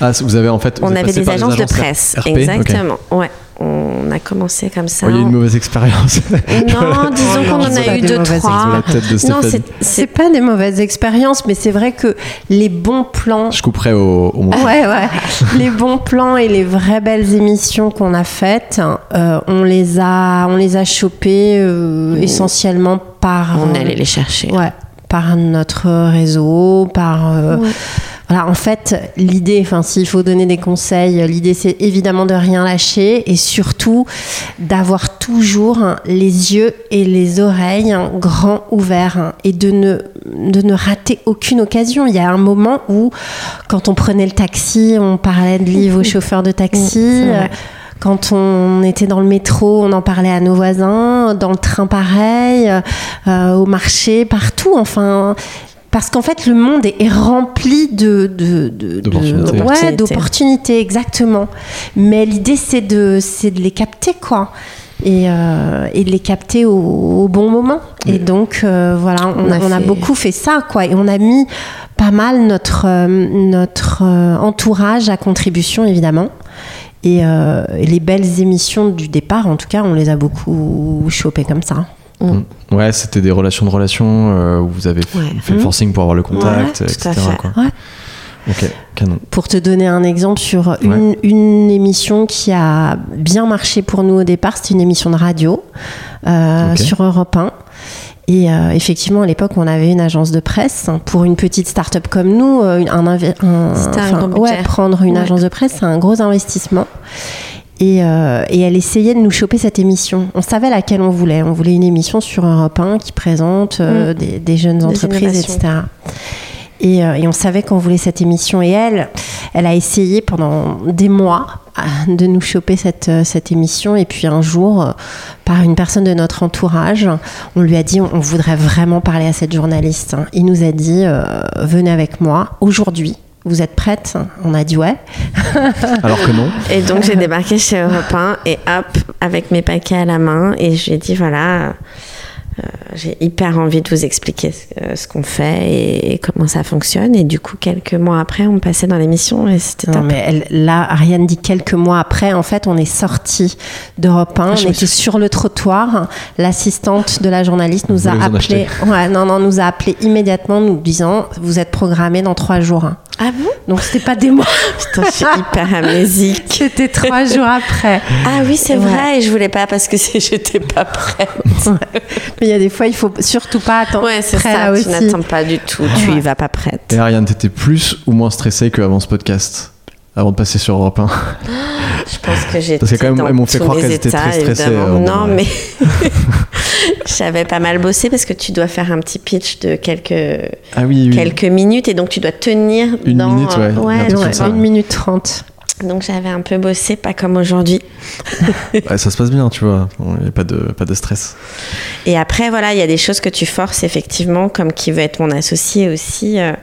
Ah, vous avez en fait. vous on avait des agences de presse. RP. Exactement. Ouais. On a commencé comme ça. Oh, il y a eu une mauvaise expérience. Non, disons qu'on en a eu deux, trois. Sur la tête de Non, c'est- pas des mauvaises expériences, mais c'est vrai que les bons plans Je couperai au, au moment. Ouais, ouais. les bons plans et les vraies belles émissions qu'on a faites, euh, on les a, on les a chopés euh, essentiellement par. on euh, allait les chercher. Ouais, par notre réseau, par. euh, Ouais. Voilà, en fait, l'idée, enfin, s'il faut donner des conseils, l'idée, c'est évidemment de rien lâcher et surtout d'avoir toujours les yeux et les oreilles grands ouverts et de ne, de ne rater aucune occasion. Il y a un moment où, quand on prenait le taxi, on parlait de livres aux chauffeurs de taxi. vrai. euh, Quand on était dans le métro, on en parlait à nos voisins, dans le train pareil, euh, au marché, partout. Enfin, parce qu'en fait, le monde est, est rempli de, de, de- de- D'opportunités. ouais, d'opportunités, exactement. Mais l'idée, c'est de, c'est de les capter, quoi. Et, euh, et de les capter au, au bon moment. Et donc, euh, voilà, on, On a, a on a fait- beaucoup fait ça, quoi. Et on a mis pas mal notre, euh, notre euh, entourage à contribution, évidemment. Et, euh, et les belles émissions du départ, en tout cas, on les a beaucoup chopées comme ça. Ouais, c'était des relations de relations euh, où vous avez Ouais. fait le Mhm. forcing pour avoir le contact, Ouais, etc. à fait. quoi. Ouais. Ok, canon. Pour te donner un exemple sur une, une émission qui a bien marché pour nous au départ, c'était une émission de radio euh, sur Europe 1. Et euh, effectivement, à l'époque, on avait une agence de presse. Pour une petite start-up comme nous, un, ouais, prendre une Ouais. agence de presse, c'est un gros investissement. Et, euh, et elle essayait de nous choper cette émission. On savait laquelle on voulait. On voulait une émission sur Europe 1 qui présente euh, des, des jeunes entreprises, etc. Et, euh, et on savait qu'on voulait cette émission. Et elle, elle a essayé pendant des mois de nous choper cette, cette émission. Et puis un jour, par une personne de notre entourage, on lui a dit on, on voudrait vraiment parler à cette journaliste. hein. Il nous a dit venez avec moi aujourd'hui. Vous êtes prête On a dit ouais. Alors que non. Et donc j'ai débarqué chez Europe 1 et hop, avec mes paquets à la main, et je lui ai dit voilà, euh, j'ai hyper envie de vous expliquer ce, euh, ce qu'on fait et, et comment ça fonctionne. Et du coup, quelques mois après, on passait dans l'émission et c'était Non, top. mais elle, là, Ariane dit quelques mois après, en fait, on est sorti d'Europe 1, je on était sur le trottoir. L'assistante de la journaliste nous Vous a appelé. Ouais, non, non, nous a appelé immédiatement, nous disant vous êtes programmé dans trois jours. Ah bon? Donc c'était pas des mois, Putain, je suis hyper amnésique. c'était trois jours après. Ah oui, c'est Ouais. vrai, et je voulais pas parce que j'étais pas prête. Mais il y a des fois, il faut surtout pas attendre. Ouais, c'est ça, tu n'attends pas du tout, tu y vas pas prête. Et Ariane, t'étais plus ou moins stressée qu'avant ce podcast Avant de passer sur Europe 1 Je pense que j'étais Parce que quand même, elles m'ont fait croire les qu'elles étaient très stressées, euh, non, mais j'avais pas mal bossé parce que tu dois faire un petit pitch de quelques, Ah oui, oui. quelques minutes et donc tu dois tenir Une dans... minute, ouais. ouais, Un. Une minute trente. Donc j'avais un peu bossé, pas comme aujourd'hui. Ouais, ça se passe bien, tu vois. Il n'y a pas de, pas de stress. Et après, voilà, il y a des choses que tu forces effectivement, comme qui veut être mon associé aussi. euh, euh,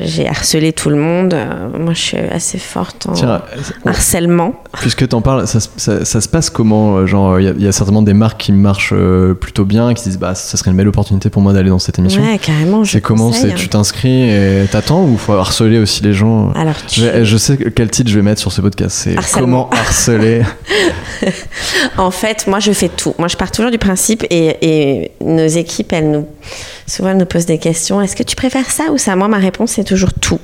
j'ai harcelé tout le monde. Euh, moi, je suis assez forte en Tiens, harcèlement. puisque t'en parles, ça, se- ça- ça se passe comment euh, Genre, il y, a- il y a certainement des marques qui marchent euh, plutôt bien, qui se disent, bah, ça serait une belle opportunité pour moi d'aller dans cette émission. Ouais, carrément. C'est comment C'est hein. tu t'inscris et t'attends ou faut harceler aussi les gens? Alors, tu- je, sais quel titre je vais mettre sur ce podcast. C'est comment harceler. En fait, moi, je fais tout. Moi, je pars toujours du principe et, et nos équipes, elles nous, souvent, elles nous posent des questions. Est-ce que tu préfères ça ou ça? Moi, ma réponse, c'est toujours tout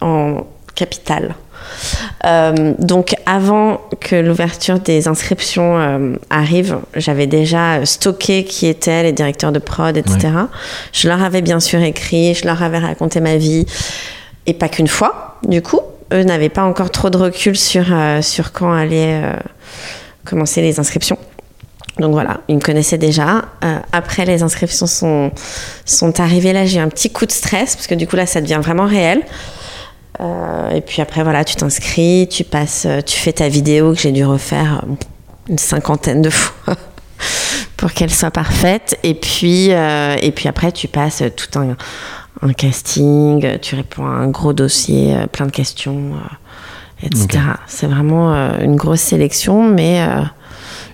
en capital. Euh, donc, avant que l'ouverture des inscriptions euh, arrive, j'avais déjà stocké qui étaient les directeurs de prod, etc. Je leur avais bien sûr écrit, je leur avais raconté ma vie, et pas qu'une fois, du coup. Eux n'avaient pas encore trop de recul sur, euh, sur quand allait commencer les inscriptions. Donc voilà, ils me connaissaient déjà. Euh, après, les inscriptions sont, sont arrivées. Là, j'ai eu un petit coup de stress, parce que du coup, là, ça devient vraiment réel. Euh, et puis après, voilà, tu t'inscris, tu passes, euh, tu fais ta vidéo que j'ai dû refaire une cinquantaine de fois pour qu'elle soit parfaite. Et puis, euh, et puis après, tu passes tout un, un casting, tu réponds à un gros dossier, plein de questions, etc. C'est vraiment une grosse sélection, mais.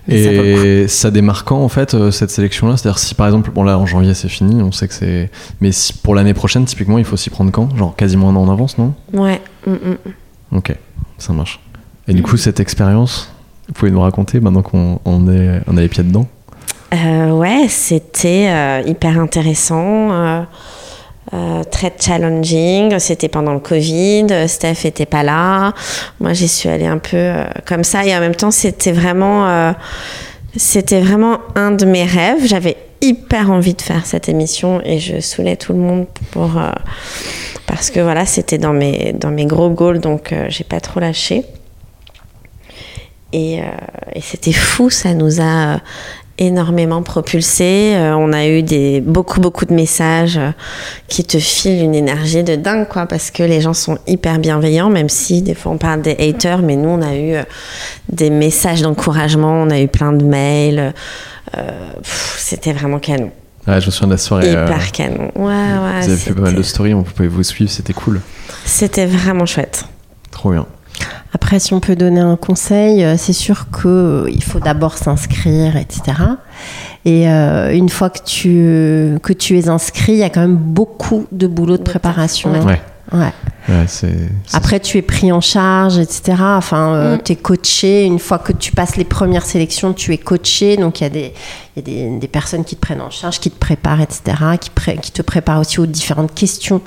Et ça démarre quand en fait euh, cette sélection-là? C'est-à-dire si par exemple, bon là en janvier c'est fini, on sait que c'est. Mais si pour l'année prochaine, typiquement, il faut s'y prendre quand? Genre quasiment un an en avance, non? Ouais. mm, mm. Ok, ça marche. Et du coup, cette expérience, vous pouvez nous raconter maintenant qu'on on est, on a les pieds dedans? Euh, ouais, c'était euh, hyper intéressant, euh, euh, très challenging. C'était pendant le Covid, Steph était pas là. Moi, j'y suis allée un peu euh, comme ça et en même temps, c'était vraiment, euh, c'était vraiment un de mes rêves. J'avais hyper envie de faire cette émission et je saoulais tout le monde pour parce que voilà, c'était dans mes dans mes gros goals, donc j'ai pas trop lâché. Et, c'était fou, ça nous a énormément propulsé. Euh, on a eu des, beaucoup, beaucoup de messages euh, qui te filent une énergie de dingue, quoi, parce que les gens sont hyper bienveillants, même si des fois on parle des haters, mais nous on a eu euh, des messages d'encouragement, on a eu plein de mails. C'était vraiment canon. Ouais, je me souviens de la soirée. Hyper canon. Ouais, ouais. vous avez fait pas mal de stories, on pouvait vous suivre, c'était cool. C'était vraiment chouette. Trop bien. Après, si on peut donner un conseil, euh, c'est sûr qu'il faut d'abord s'inscrire, etc. Et euh, une fois que tu, que tu es inscrit, il y a quand même beaucoup de boulot de préparation. Ouais, Ouais. Après, tu es pris en charge, etc. Enfin, euh, Mm. tu es coaché. Une fois que tu passes les premières sélections, tu es coaché. Donc, il y a, des, il y a des, des personnes qui te prennent en charge, qui te préparent, etc. Qui, pré- qui te préparent aussi aux différentes questions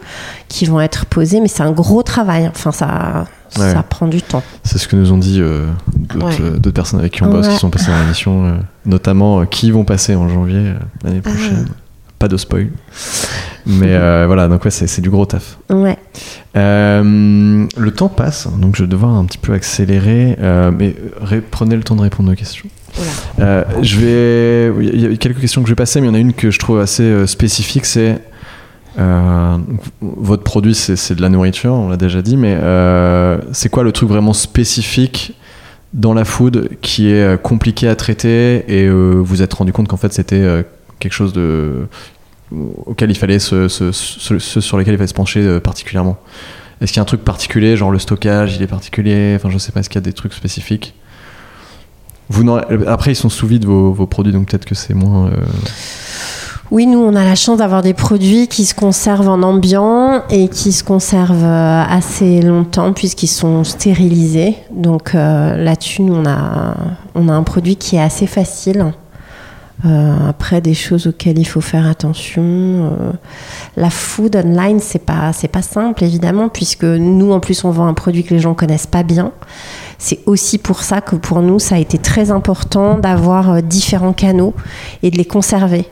qui vont être posées. Mais c'est un gros travail. Enfin, ça, Ouais. ça prend du temps. C'est ce que nous ont dit euh, d'autres Ouais. euh, d'autres personnes avec qui on bosse, qui sont passées dans l'émission, euh, notamment euh, qui vont passer en janvier l'année Ah. prochaine. Pas de spoil. Mais voilà, donc ouais, c'est du gros taf. Ouais. Le temps passe, donc je vais devoir un petit peu accélérer, mais prenez le temps de répondre aux questions. Je vais, il y a quelques questions que je vais passer, mais il y en a une que je trouve assez spécifique, c'est euh, votre produit, c'est de la nourriture, on l'a déjà dit, mais euh, c'est quoi le truc vraiment spécifique dans la food qui est euh, compliqué à traiter et euh, vous êtes rendu compte qu'en fait c'était quelque chose auquel il fallait se, sur lequel il fallait se pencher particulièrement? Est-ce qu'il y a un truc particulier, genre le stockage, il est particulier, enfin je sais pas, est-ce qu'il y a des trucs spécifiques? Après, ils sont sous vide vos produits, donc peut-être que c'est moins. Oui, nous, on a la chance d'avoir des produits qui se conservent en ambiant et qui se conservent euh, assez longtemps puisqu'ils sont stérilisés. Donc euh, là-dessus, nous, on a, on a un produit qui est assez facile. Euh, après, des choses auxquelles il faut faire attention. la food online, c'est pas, pas simple, évidemment, puisque nous, en plus, on vend un produit que les gens connaissent pas bien. C'est aussi pour ça que pour nous, ça a été très important d'avoir euh, différents canaux et de les conserver.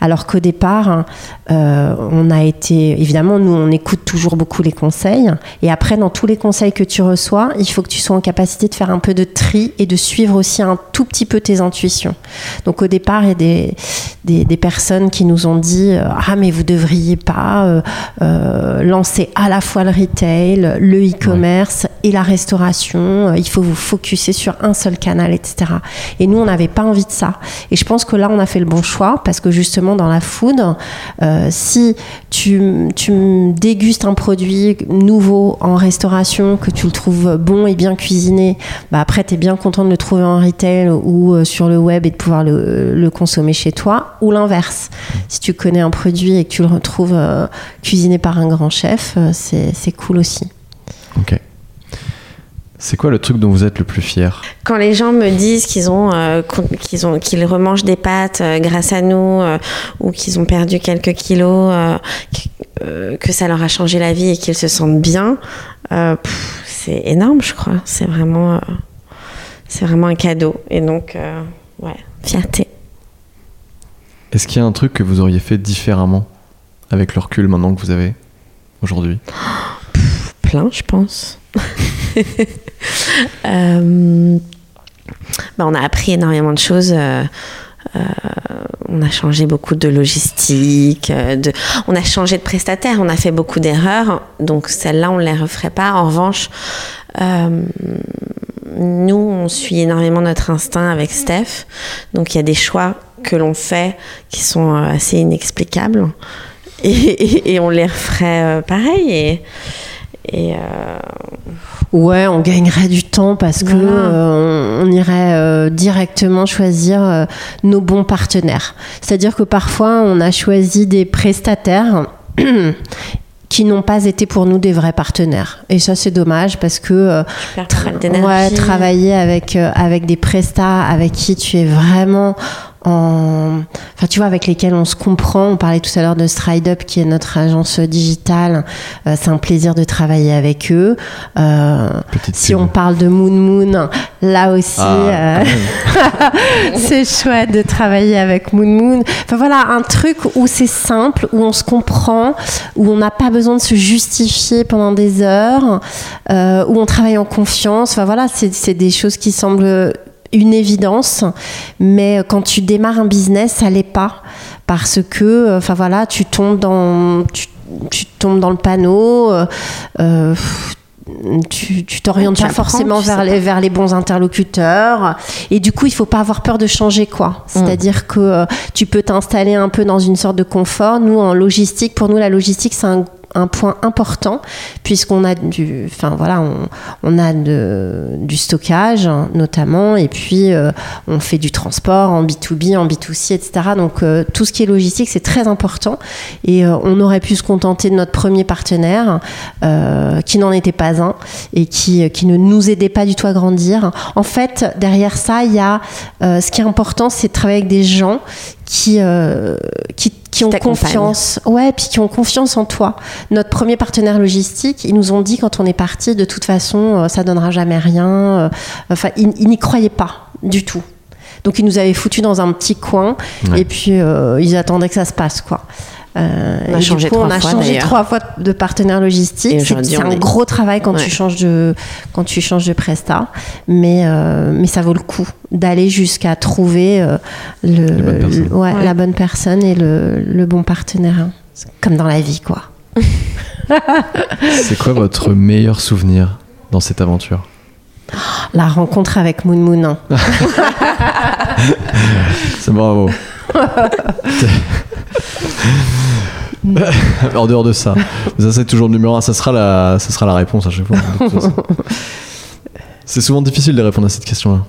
Alors qu'au départ, euh, on a été, évidemment, nous, on écoute toujours beaucoup les conseils. Et après, dans tous les conseils que tu reçois, il faut que tu sois en capacité de faire un peu de tri et de suivre aussi un tout petit peu tes intuitions. Donc au départ, il y a des, des, personnes qui nous ont dit euh, Ah, mais vous devriez pas lancer à la fois le retail, le e-commerce et la restauration. Vous focuser sur un seul canal, etc. Et nous, on n'avait pas envie de ça. Et je pense que là, on a fait le bon choix parce que justement, dans la food, euh, si tu, dégustes un produit nouveau en restauration, que tu le trouves bon et bien cuisiné, bah après, tu es bien content de le trouver en retail ou euh, sur le web et de pouvoir le, consommer chez toi. Ou l'inverse. Si tu connais un produit et que tu le retrouves euh, cuisiné par un grand chef, c'est cool aussi. Ok. C'est quoi le truc dont vous êtes le plus fier Quand les gens me disent qu'ils ont, euh, qu'ils ont, qu'ils remangent des pâtes euh, grâce à nous, euh, ou qu'ils ont perdu quelques kilos, qu- que ça leur a changé la vie et qu'ils se sentent bien, c'est énorme, je crois. C'est vraiment, c'est vraiment un cadeau. Et donc, ouais, fierté. Est-ce qu'il y a un truc que vous auriez fait différemment avec le recul maintenant que vous avez aujourd'hui? Plein, je pense. Euh, bah, on a appris énormément de choses. euh, euh, on a changé beaucoup de logistique, on a changé de prestataire, on a fait beaucoup d'erreurs, donc celles-là, on ne les referait pas. En revanche, nous, on suit énormément notre instinct avec Steph, donc il y a des choix que l'on fait qui sont assez inexplicables, et, et- on les referait pareil. Et, et, euh, Ouais, on gagnerait du temps parce que Voilà. euh, on, on irait euh, directement choisir euh, nos bons partenaires. C'est-à-dire que parfois, on a choisi des prestataires qui n'ont pas été pour nous des vrais partenaires. Et ça, c'est dommage parce que ouais, travailler avec, euh, avec des prestats avec qui tu es vraiment en... Enfin, tu vois, avec lesquels on se comprend. On parlait tout à l'heure de Stride Up, qui est notre agence digitale. Euh, c'est un plaisir de travailler avec eux. Euh, si pub. on parle de Moon Moon, là aussi, Ah, euh, c'est chouette de travailler avec Moon Moon. Enfin voilà, un truc où c'est simple, où on se comprend, où on n'a pas besoin de se justifier pendant des heures, euh, où on travaille en confiance. Enfin voilà, c'est des choses qui semblent une évidence, mais quand tu démarres un business, ça l'est pas parce que, enfin voilà, tu tombes dans, tu, tu tombes dans le panneau. euh, euh, tu t'orientes pas forcément vers les, vers les bons interlocuteurs. Et du coup il faut pas avoir peur de changer quoi. C'est à dire que euh, tu peux t'installer un peu dans une sorte de confort. Nous en logistique pour nous la logistique c'est un, un point important puisqu'on a du enfin voilà on, a du stockage hein, notamment et puis euh, on fait du transport en B2B en B2C etc donc euh, tout ce qui est logistique c'est très important et euh, on aurait pu se contenter de notre premier partenaire qui n'en était pas un et qui, ne nous aidait pas du tout à grandir. En fait, derrière ça, il y a ce qui est important, c'est de travailler avec des gens qui, qui, qui ont confiance. Ouais, puis qui ont confiance en toi. Notre premier partenaire logistique, ils nous ont dit quand on est parti, de toute façon, euh, ça donnera jamais rien. Euh, Enfin, ils, ils n'y croyaient pas du tout. Donc ils nous avaient foutus dans un petit coin Ouais. et puis euh, ils attendaient que ça se passe quoi. Euh, On a changé coup, on trois a fois, changé trois fois de partenaire logistique. C'est on un est- gros travail quand Ouais. tu changes de quand tu changes de presta, mais euh, mais ça vaut le coup d'aller jusqu'à trouver euh, le, Les bonnes personnes. le- ouais, Ouais. la bonne personne et le, le bon partenaire. hein. C'est Comme dans la vie quoi. C'est quoi votre meilleur souvenir dans cette aventure? La rencontre avec Moon Moon. hein. C'est bravo. En dehors de ça, ça c'est toujours le numéro un. Ça sera la, ça sera la réponse à chaque fois. C'est souvent difficile de répondre à cette question-là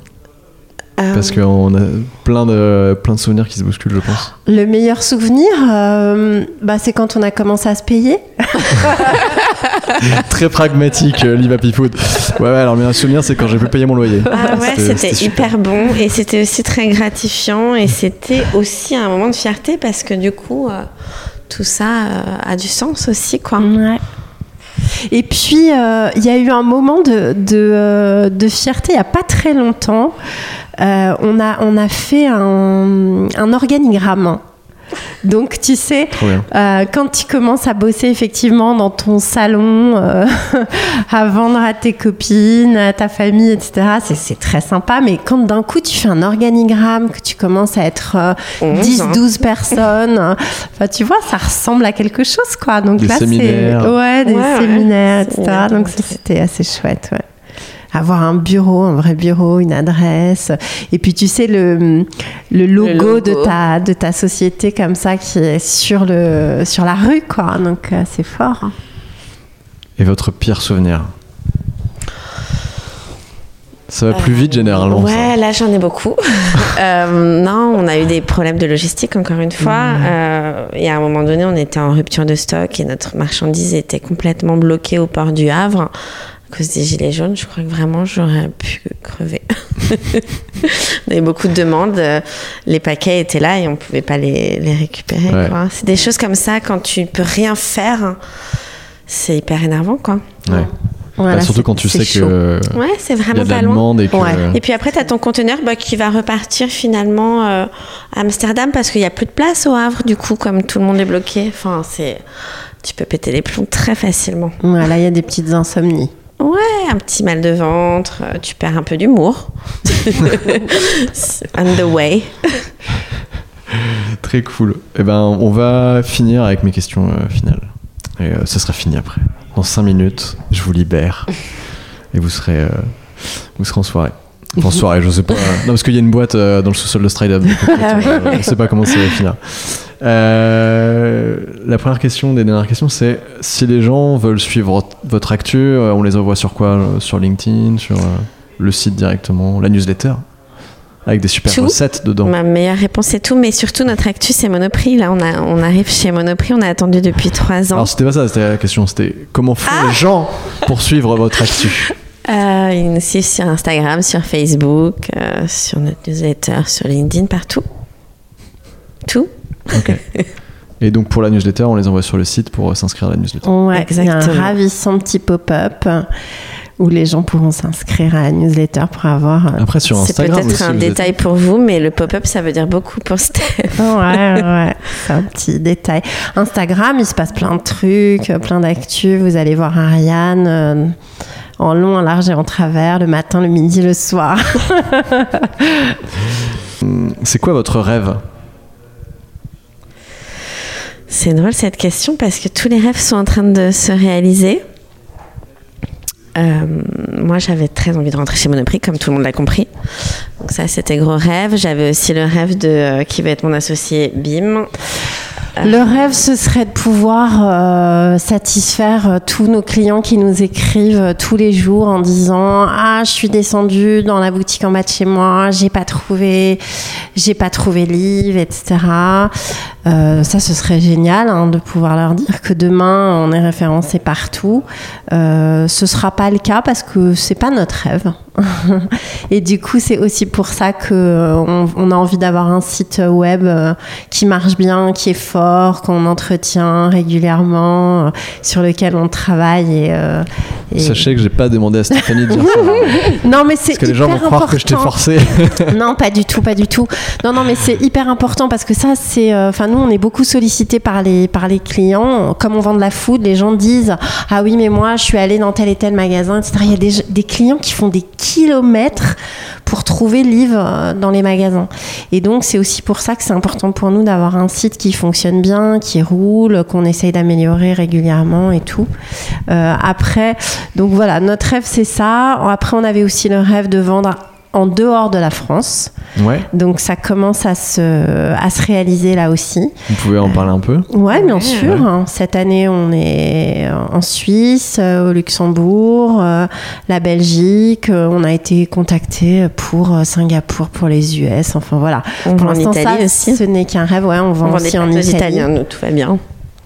euh, parce qu'on a plein de, plein de souvenirs qui se bousculent, je pense. Le meilleur souvenir, euh, bah, c'est quand on a commencé à se payer. Très pragmatique, euh, Liva Pifood. Ouais, ouais, alors meilleur souvenir, c'est quand j'ai pu payer mon loyer. Ah ouais, c'était hyper bon et c'était aussi très gratifiant et c'était aussi un moment de fierté parce que du coup, euh, tout ça euh, a du sens aussi, quoi. Ouais. Et puis, euh, il y a eu un moment de, de, euh, de fierté il n'y a pas très longtemps. Euh, on, a, on a fait un, un organigramme. Donc, tu sais, euh, quand tu commences à bosser effectivement dans ton salon, euh, à vendre à tes copines, à ta famille, etc., c'est- c'est très sympa. Mais quand d'un coup tu fais un organigramme, que tu commences à être euh, 11, 10, hein. 12 personnes, enfin, tu vois, ça ressemble à quelque chose, quoi. Donc Des là, c'est. Ouais, des Ouais, ouais. séminaires, etc. Donc c'était assez chouette, ouais. Avoir un bureau, un vrai bureau, une adresse. Et puis, tu sais, le, le logo, logo. De, ta, de ta société comme ça qui est sur, le, sur la rue, quoi. Donc, euh, c'est fort. Et votre pire souvenir? Ça va plus vite généralement. ça. Ouais, là j'en ai beaucoup. Euh, non, on a eu des problèmes de logistique encore une fois. Euh, et à un moment donné, on était en rupture de stock et notre marchandise était complètement bloquée au port du Havre à cause des gilets jaunes. Je crois que vraiment j'aurais pu crever. on avait beaucoup de demandes. euh, Les paquets étaient là et on pouvait pas les, les récupérer. Ouais. C'est des choses comme ça quand tu peux rien faire. C'est hyper énervant, quoi. Ouais. Voilà, Bah, surtout quand tu sais chaud. que Ouais, c'est il y vraiment a de pas la loin. demande et que Ouais. Et puis après, tu as ton conteneur bah, qui va repartir finalement euh, à Amsterdam parce qu'il n'y a plus de place au Havre, du coup, comme tout le monde est bloqué. Enfin, c'est. Tu peux péter les plombs très facilement. Voilà, il y a des petites insomnies. Ouais, un petit mal de ventre, euh, tu perds un peu d'humour. On the way. Très cool. Eh ben, on va finir avec mes questions euh, finales. Et euh, ce sera fini après. Dans 5 minutes, je vous libère. Et vous serez, euh, vous serez en soirée. Enfin, en soirée, je sais pas. Non, parce qu'il y a une boîte dans le sous-sol de Stride Up. on sait pas comment ça va finir. Euh, la première question des dernières questions, c'est si les gens veulent suivre votre actu, euh, on les envoie sur quoi euh, Sur LinkedIn, sur le site directement, la newsletter avec des super Tout. recettes dedans. Ma meilleure réponse c'est tout, mais surtout notre actu c'est Monoprix. Là, on, a, on arrive chez Monoprix, on a attendu depuis trois ans. Alors c'était pas ça, c'était la question, c'était comment font Ah les gens pour suivre votre actu? Euh, ils nous suivent sur Instagram, sur Facebook, euh, sur notre newsletter, sur LinkedIn, partout. Tout. Ok. Et donc pour la newsletter, on les envoie sur le site pour euh, s'inscrire à la newsletter. Ouais, il y a un Exactement. ravissant petit pop-up euh, où les gens pourront s'inscrire à la newsletter pour avoir. euh, Après sur C'est Instagram peut-être aussi, un êtes- détail pour vous, mais le pop-up ça veut dire beaucoup pour Steph. Ouais, ouais, c'est un petit détail. Instagram, il se passe plein de trucs, plein d'actu. Vous allez voir Ariane euh, en long, en large et en travers, le matin, le midi, le soir. C'est quoi votre rêve? C'est drôle cette question parce que tous les rêves sont en train de se réaliser. Euh, moi, j'avais très envie de rentrer chez Monoprix, comme tout le monde l'a compris. Donc ça, c'était gros rêve. J'avais aussi le rêve de euh, qui va être mon associé BIM. Le rêve, ce serait de pouvoir euh, satisfaire euh, tous nos clients qui nous écrivent euh, tous les jours en disant ah je suis descendu dans la boutique en bas de chez moi, j'ai pas trouvé, j'ai pas trouvé livre, etc. Ça, ce serait génial hein, de pouvoir leur dire que demain on est référencé partout. Euh, ce sera pas le cas parce que c'est pas notre rêve. Et du coup, c'est aussi pour ça euh, on, a envie d'avoir un site web qui marche bien, qui est fort, qu'on entretient régulièrement, euh, sur lequel on travaille. Et, euh, et- Sachez que j'ai pas demandé à Stéphanie de dire ça. Non, mais c'est Parce que les gens vont croire que je t'ai important. forcé. Non, pas du tout, pas du tout. Non, non, mais c'est hyper important parce que ça, c'est. euh, Enfin, nous, on est beaucoup sollicité par les, par les clients. Comme on vend de la food, les gens disent Ah oui, mais moi, je suis allé dans tel et tel magasin, etc. Il y a des, des clients qui font des kilomètres pour trouver livres euh, dans les magasins. Et donc, c'est aussi pour ça que c'est important pour nous d'avoir un site qui fonctionne bien, qui roule, qu'on essaye d'améliorer régulièrement et tout. Euh, après, donc voilà, notre rêve, c'est ça. Après, on avait aussi le rêve de vendre en dehors de la France. Ouais, Donc ça commence à se, à se réaliser là aussi. vous pouvez en parler un peu? Ouais, bien Ouais, sûr. Cette année, on est en Suisse, euh, au Luxembourg, euh, la Belgique. euh, On a été contacté pour Singapour, pour les US. Enfin voilà. On Pour vend en l'instant, ça, Italie aussi. ce n'est qu'un rêve. Ouais, on vend On vend des aussi en Italie. Italiens, nous, tout va bien.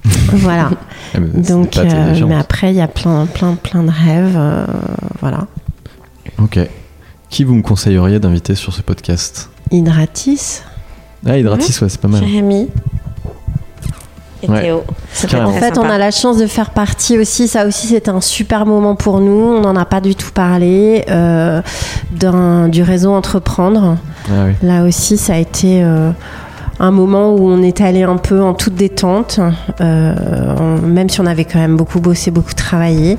Voilà. C'est des Donc, euh, mais après, il y a plein, plein, plein de rêves. euh, voilà. Ok. Qui vous me conseilleriez d'inviter sur ce podcast? Hydratis. Ah, Hydratis, ouais, c'est pas mal. Jérémy et Ouais. Théo. En fait, on a la chance de faire partie aussi. Ça aussi, c'était un super moment pour nous. On n'en a pas du tout parlé euh, du réseau Entreprendre. Ah oui. Là aussi, ça a été euh, un moment où on est allé un peu en toute détente, euh, on- même si on avait quand même beaucoup bossé, beaucoup travaillé,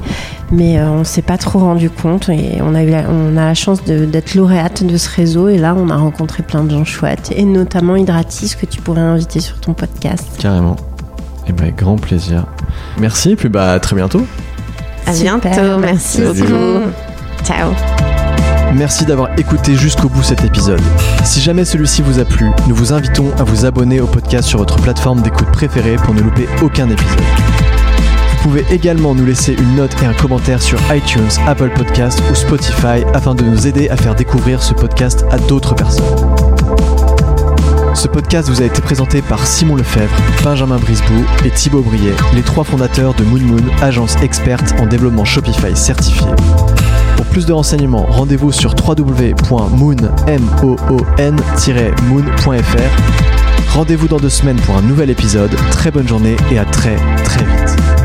mais euh, on s'est pas trop rendu compte et on a eu la, on a la chance d'être lauréate de ce réseau et là, on a rencontré plein de gens chouettes et notamment Hydratis que tu pourrais inviter sur ton podcast. Carrément. Et ben, grand plaisir. Merci, et puis bah, à très bientôt. À Super, bientôt. Merci Salut. beaucoup. Ciao. Merci d'avoir écouté jusqu'au bout cet épisode. Si jamais celui-ci vous a plu, nous vous invitons à vous abonner au podcast sur votre plateforme d'écoute préférée pour ne louper aucun épisode. Vous pouvez également nous laisser une note et un commentaire sur iTunes, Apple Podcasts ou Spotify afin de nous aider à faire découvrir ce podcast à d'autres personnes. Ce podcast vous a été présenté par Simon Lefebvre, Benjamin Brisbou et Thibaut Briet, les trois fondateurs de Moon Moon, agence experte en développement Shopify certifié. Pour plus de renseignements, rendez-vous sur www.moon-moon.fr. Rendez-vous dans deux semaines pour un nouvel épisode. Très bonne journée et à très très vite.